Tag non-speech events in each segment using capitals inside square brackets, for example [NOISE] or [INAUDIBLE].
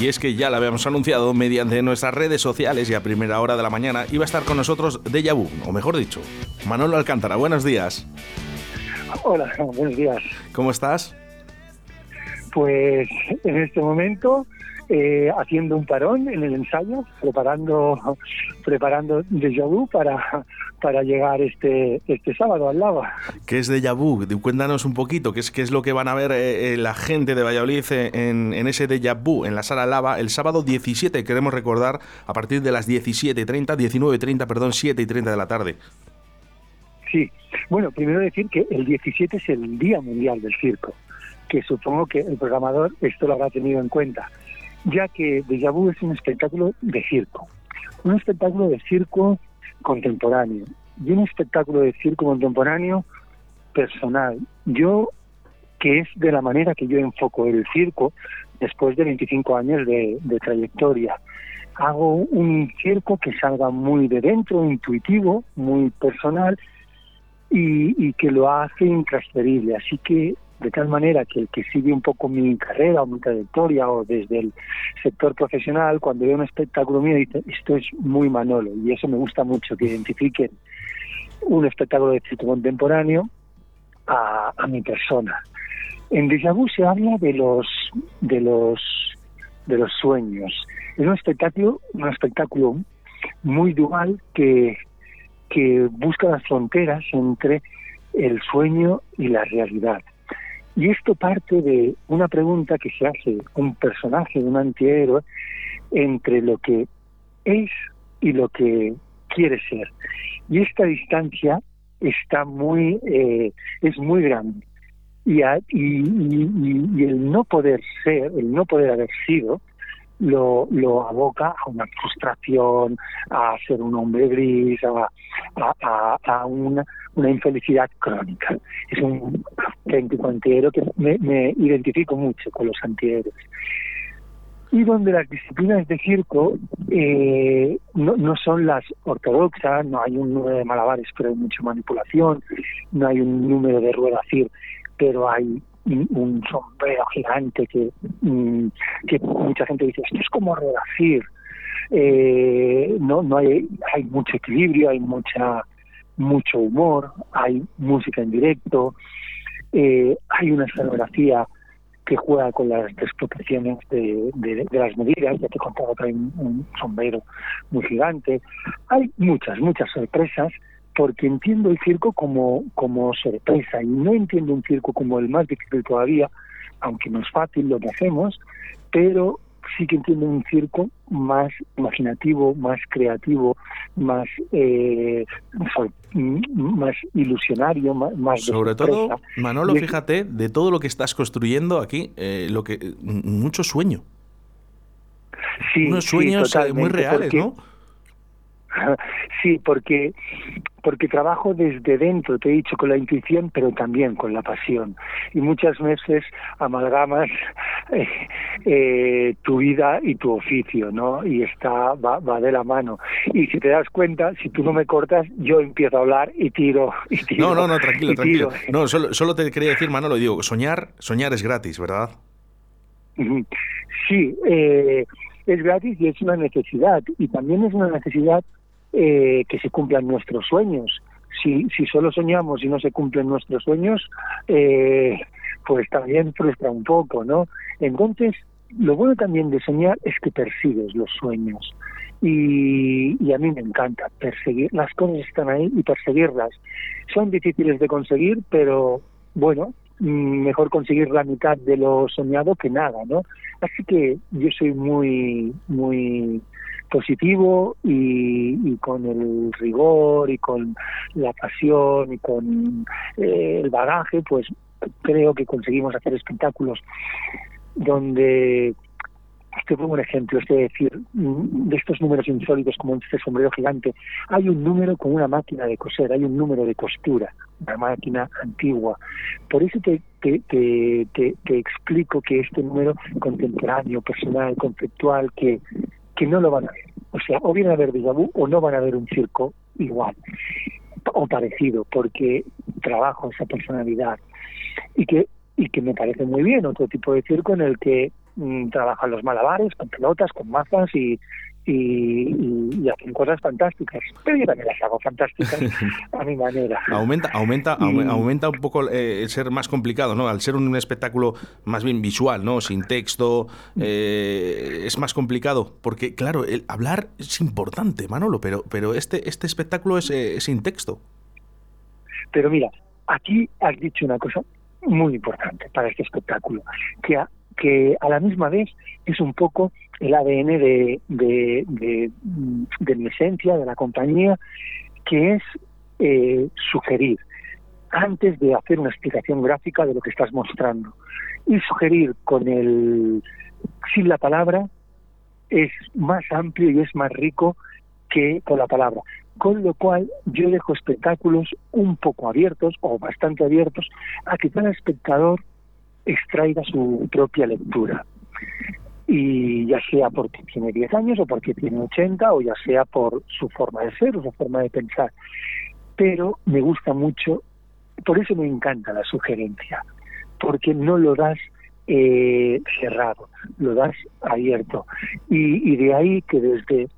Y es que ya la habíamos anunciado mediante nuestras redes sociales y a primera hora de la mañana iba a estar con nosotros Deja Vu, o mejor dicho, Manolo Alcántara. Buenos días. Hola, buenos días. ¿Cómo estás? Pues en este momento eh, haciendo un parón en el ensayo, preparando preparando Deja Vu para, para llegar este, este sábado al Lava. ¿Qué es Deja Vu? Cuéntanos un poquito, ¿qué es, qué es lo que van a ver eh, eh, la gente de Valladolid en, en ese Deja Vu, en la sala Lava, el sábado 17, queremos recordar, a partir de las 17.30, 19.30, perdón, 7 y 30 de la tarde. Sí, bueno, primero decir que el 17 es el Día Mundial del Circo, que supongo que el programador esto lo habrá tenido en cuenta, ya que Deja Vu es un espectáculo de circo, un espectáculo de circo contemporáneo y un espectáculo de circo contemporáneo personal. Yo, que es de la manera que yo enfoco el circo después de 25 años de, trayectoria. Hago un circo que salga muy de dentro, intuitivo, muy personal y, y que lo hace intransferible. Así que de tal manera que el que sigue un poco mi carrera o mi trayectoria o desde el sector profesional, cuando ve un espectáculo mío dice, esto es muy Manolo y eso me gusta mucho, que identifiquen un espectáculo de circo contemporáneo a, mi persona. En Deja Vu se habla de los de los de los sueños. Es un espectáculo, un espectáculo muy dual que, que busca las fronteras entre el sueño y la realidad. Y esto parte de una pregunta que se hace un personaje, un antihéroe, entre lo que es y lo que quiere ser. Y esta distancia está muy, eh, es muy grande. Y, a, y, y, el no poder ser, el no poder haber sido, lo, lo aboca a una frustración, a ser un hombre gris, a, a, a una, una, infelicidad crónica. Es un antihéroe que me, identifico mucho con los antihéroes y donde las disciplinas de circo eh, no, no, son las ortodoxas, no hay un número de malabares, pero hay mucha manipulación, no hay un número de rueda cir, pero hay un sombrero gigante que, mm, que mucha gente dice, esto es como rueda cir. Eh, no, no hay, hay mucho equilibrio, hay mucha mucho humor, hay música en directo, eh, hay una escenografía que juega con las desproporciones de, de, las medidas, ya te contaba que hay un, un, sombrero muy gigante. Hay muchas, muchas sorpresas, porque entiendo el circo como, como sorpresa y no entiendo un circo como el más difícil todavía, aunque no es fácil lo que hacemos, pero sí que entiendo un circo más imaginativo, más creativo, más eh, más ilusionario, más, más sobre todo Manolo, y fíjate de todo lo que estás construyendo aquí, eh, lo que mucho sueño, sí, unos sueños sí, muy reales, ¿no? [LAUGHS] Sí, porque porque trabajo desde dentro, te he dicho, con la intuición, pero también con la pasión. Y muchas veces amalgamas [LAUGHS] eh, eh, tu vida y tu oficio, ¿no? Y está va, va de la mano. Y si te das cuenta, si tú no me cortas, yo empiezo a hablar y tiro. [LAUGHS] Y tiro no, no, no, tranquilo, tranquilo. No, solo, solo te quería decir, Manolo, digo, soñar, soñar es gratis, ¿verdad? Sí, eh, es gratis y es una necesidad. Y también es una necesidad eh, que se cumplan nuestros sueños. Si, si solo soñamos y no se cumplen nuestros sueños, eh, pues también frustra un poco, ¿no? Entonces, lo bueno también de soñar es que persigues los sueños. Y, y, a mí me encanta perseguir, las cosas están ahí y perseguirlas. Son difíciles de conseguir, pero bueno, mejor conseguir la mitad de lo soñado que nada, ¿no? Así que yo soy muy, muy positivo y, y, con el rigor y con la pasión y con eh, el bagaje, pues creo que conseguimos hacer espectáculos donde este fue un ejemplo, es decir, de estos números insólitos como este sombrero gigante, hay un número con una máquina de coser, hay un número de costura, una máquina antigua. Por eso te, te, explico que este número contemporáneo, personal, conceptual, que que no lo van a ver. O sea, o vienen a ver vu o no van a ver un circo igual o parecido, porque trabajo esa personalidad y que y que me parece muy bien otro tipo de circo en el que mm, trabajan los malabares con pelotas, con mazas y, y, hacen cosas fantásticas. Pero yo también las hago fantásticas [LAUGHS] a mi manera. Aumenta, aumenta, aumenta un poco eh, el ser más complicado, ¿no? Al ser un espectáculo más bien visual, ¿no? Sin texto, eh, es más complicado. Porque, claro, el hablar es importante, Manolo, pero, pero este, este espectáculo es, eh, sin texto. Pero mira, aquí has dicho una cosa muy importante para este espectáculo, que que a la misma vez es un poco el ADN de, mi esencia, de la compañía, que es eh, sugerir antes de hacer una explicación gráfica de lo que estás mostrando. Y sugerir con el sin la palabra es más amplio y es más rico que con la palabra. Con lo cual yo dejo espectáculos un poco abiertos o bastante abiertos a que cada espectador extraiga su propia lectura. Y ya sea porque tiene 10 años o porque tiene 80 o ya sea por su forma de ser su forma de pensar. Pero me gusta mucho, por eso me encanta la sugerencia, porque no lo das eh, cerrado, lo das abierto. Y, y de ahí que desde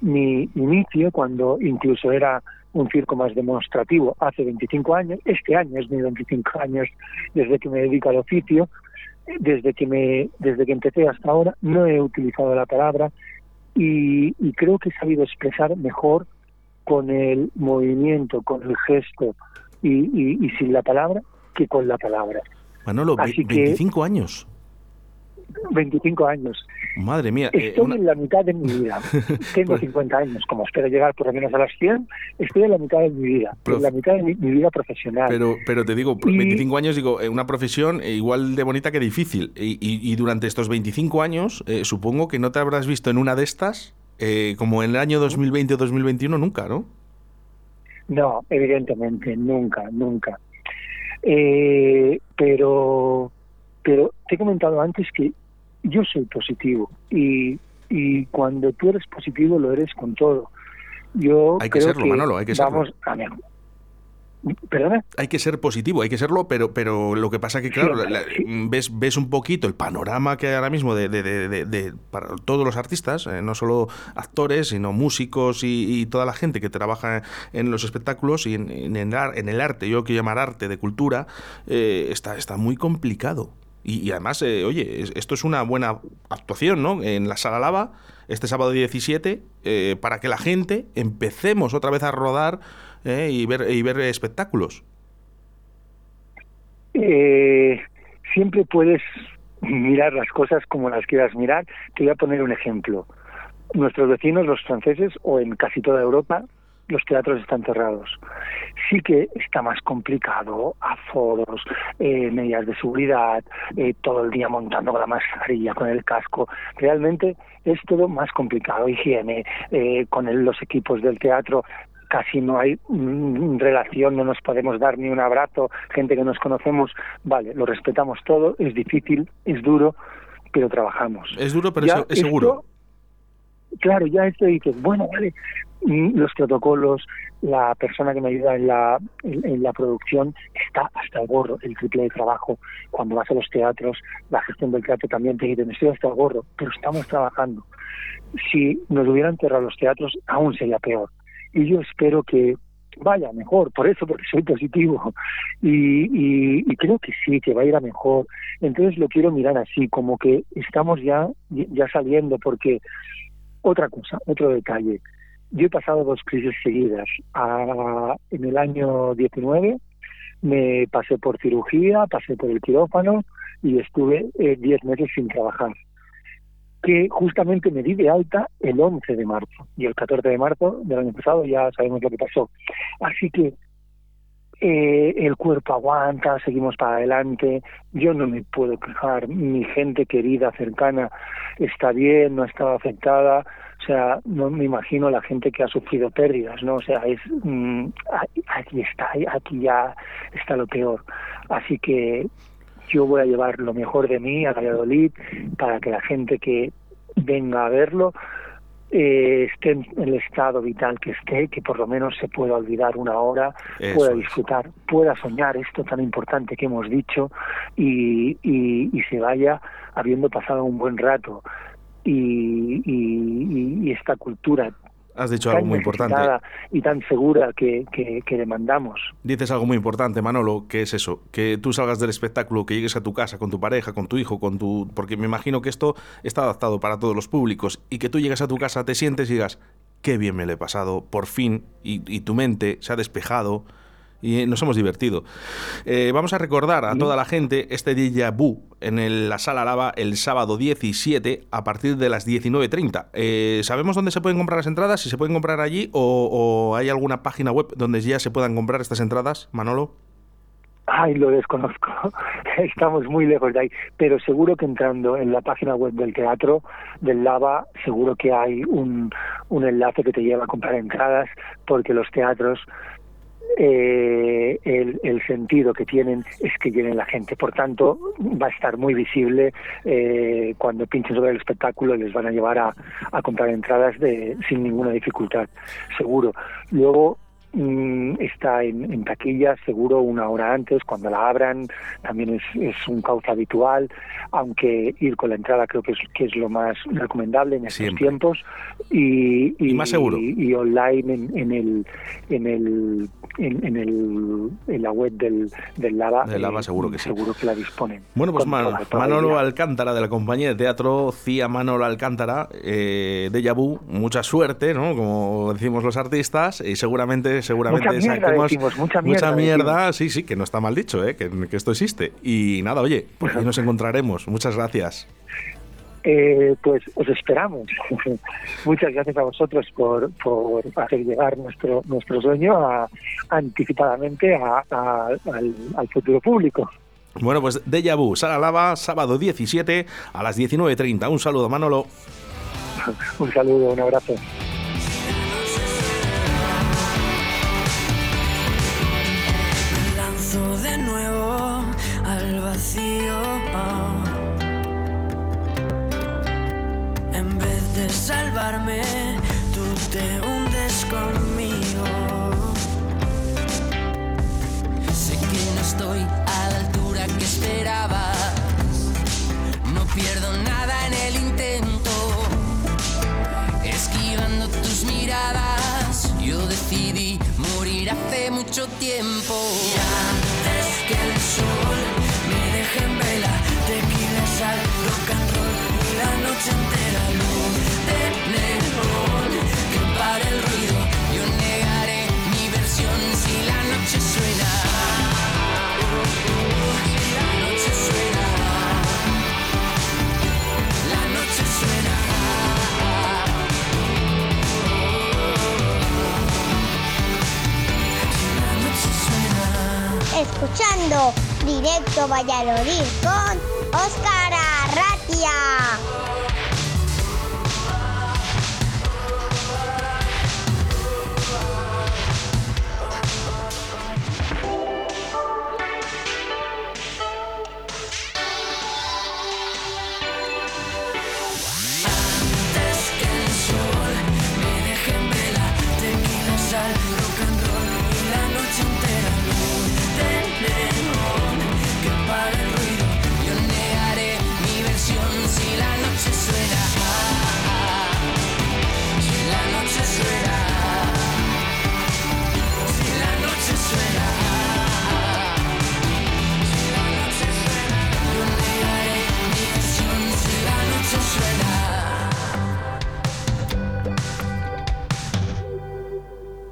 mi inicio, cuando incluso era un circo más demostrativo hace 25 años. Este año es mi 25 años desde que me dedico al oficio. Desde que, me, desde que empecé hasta ahora no he utilizado la palabra y, creo que he sabido expresar mejor con el movimiento, con el gesto y, sin la palabra que con la palabra. Manolo, 25 años. 25 años. Madre mía. Eh, estoy en la mitad de mi vida. [LAUGHS] Tengo 50 pues años, como espero llegar por lo menos a las 100, estoy en la mitad de mi vida, en la mitad de mi, vida profesional. Pero, pero te digo, 25 años, digo, eh, una profesión eh, igual de bonita que difícil. Y, y, durante estos 25 años, supongo que no te habrás visto en una de estas, como en el año 2020 o 2021, nunca, ¿no? No, evidentemente, nunca, nunca. pero pero te he comentado antes que yo soy positivo y, y cuando tú eres positivo lo eres con todo. Yo hay que serlo, Manolo, hay que serlo. Vamos a ¿Perdona? Hay que ser positivo, hay que serlo, pero, pero lo que pasa que, claro, ves, ves un poquito el panorama que hay ahora mismo de, de, de, para todos los artistas, eh, no solo actores, sino músicos y, toda la gente que trabaja en los espectáculos y en, en, el, arte, yo quiero llamar arte de cultura, eh, está, está muy complicado. Y, además, eh, oye, esto es una buena actuación, ¿no? En la Sala Lava, este sábado 17, eh, para que la gente empecemos otra vez a rodar eh, y, ver, y ver espectáculos. siempre puedes mirar las cosas como las quieras mirar. Te voy a poner un ejemplo. Nuestros vecinos, los franceses, o en casi toda Europa, los teatros están cerrados. Sí que está más complicado, aforos, eh, medidas de seguridad, eh, todo el día montando con la mascarilla, con el casco. Realmente es todo más complicado. Higiene, eh, con los equipos del teatro casi no hay mm, relación, no nos podemos dar ni un abrazo, gente que nos conocemos, vale, lo respetamos todo, es difícil, es duro, pero trabajamos. Es duro, pero es seguro. Claro, ya esto dices, bueno, vale, los protocolos, la persona que me ayuda en la, en, la producción está hasta el gorro, el triple de trabajo. Cuando vas a los teatros, la gestión del teatro también te dice, estoy hasta el gorro, pero estamos trabajando. Si nos hubieran cerrado los teatros, aún sería peor. Y yo espero que vaya mejor, por eso, porque soy positivo. [LAUGHS] Y, y, creo que sí, que va a ir a mejor. Entonces lo quiero mirar así, como que estamos ya, ya saliendo, porque otra cosa, otro detalle. Yo he pasado dos crisis seguidas. en el año 19 me pasé por cirugía, pasé por el quirófano y estuve 10 eh, meses sin trabajar. Que justamente me di de alta el 11 de marzo y el 14 de marzo del año pasado ya sabemos lo que pasó. Así que eh, el cuerpo aguanta, seguimos para adelante, yo no me puedo quejar, mi gente querida, cercana, está bien, no ha estado afectada, o sea, no me imagino la gente que ha sufrido pérdidas, ¿no? O sea, es mm, aquí está, aquí ya está lo peor. Así que yo voy a llevar lo mejor de mí a Valladolid para que la gente que venga a verlo eh, esté en el estado vital que esté, que por lo menos se pueda olvidar una hora, pueda disfrutar, pueda soñar esto tan importante que hemos dicho y, y, y se vaya habiendo pasado un buen rato. Y, y, esta cultura Has dicho algo muy importante. Y tan segura que, que, demandamos. Dices algo muy importante, Manolo, que es eso, que tú salgas del espectáculo, que llegues a tu casa con tu pareja, con tu hijo, con tu... Porque me imagino que esto está adaptado para todos los públicos y que tú llegas a tu casa, te sientes y digas, qué bien me lo he pasado, por fin, y, y tu mente se ha despejado, y nos hemos divertido. Eh, vamos a recordar a toda la gente este déjà vu en la sala lava el sábado 17 a partir de las 19.30. Eh, ¿Sabemos dónde se pueden comprar las entradas? ¿Si se pueden comprar allí o, hay alguna página web donde ya se puedan comprar estas entradas, Manolo? Ay, lo desconozco. [LAUGHS] Estamos muy lejos de ahí. Pero seguro que entrando en la página web del teatro, del Lava, seguro que hay un, un enlace que te lleva a comprar entradas, porque los teatros eh, el, sentido que tienen es que llenen la gente. Por tanto, va a estar muy visible eh, cuando pinchen sobre el espectáculo y les van a llevar a, a comprar entradas de, sin ninguna dificultad, seguro. Luego, está en, en, taquilla seguro una hora antes, cuando la abran, también es, es, un cauce habitual, aunque ir con la entrada creo que es, que es lo más recomendable en estos tiempos. Y, y, más seguro. Y, online en, en, el en el en, el en la web del, del Lava. Del Lava seguro que sí. Seguro que la disponen. Bueno, pues Manolo Alcántara de la compañía de teatro CIA Manolo Alcántara eh, de Yabú, mucha suerte, ¿no? Como decimos los artistas, y seguramente seguramente mucha mierda, mucha mierda, sí, sí, que no está mal dicho, ¿eh? que, esto existe. Y nada, oye, pues ahí nos encontraremos. Muchas gracias. Eh, pues os esperamos. [LAUGHS] Muchas gracias a vosotros por, por hacer llegar nuestro nuestro sueño anticipadamente al, futuro público. Bueno, pues Deja Vu, Sala Lava, sábado 17 a las 19.30. Un saludo, Manolo. [LAUGHS] un saludo, un abrazo. Salvarme, tú te hundes conmigo. Sé que no estoy a la altura que esperabas, no pierdo nada en el intento, esquivando tus miradas. Yo decidí morir hace mucho tiempo. Antes que el sol me deje en vela, tequila, sal, Valladolid con.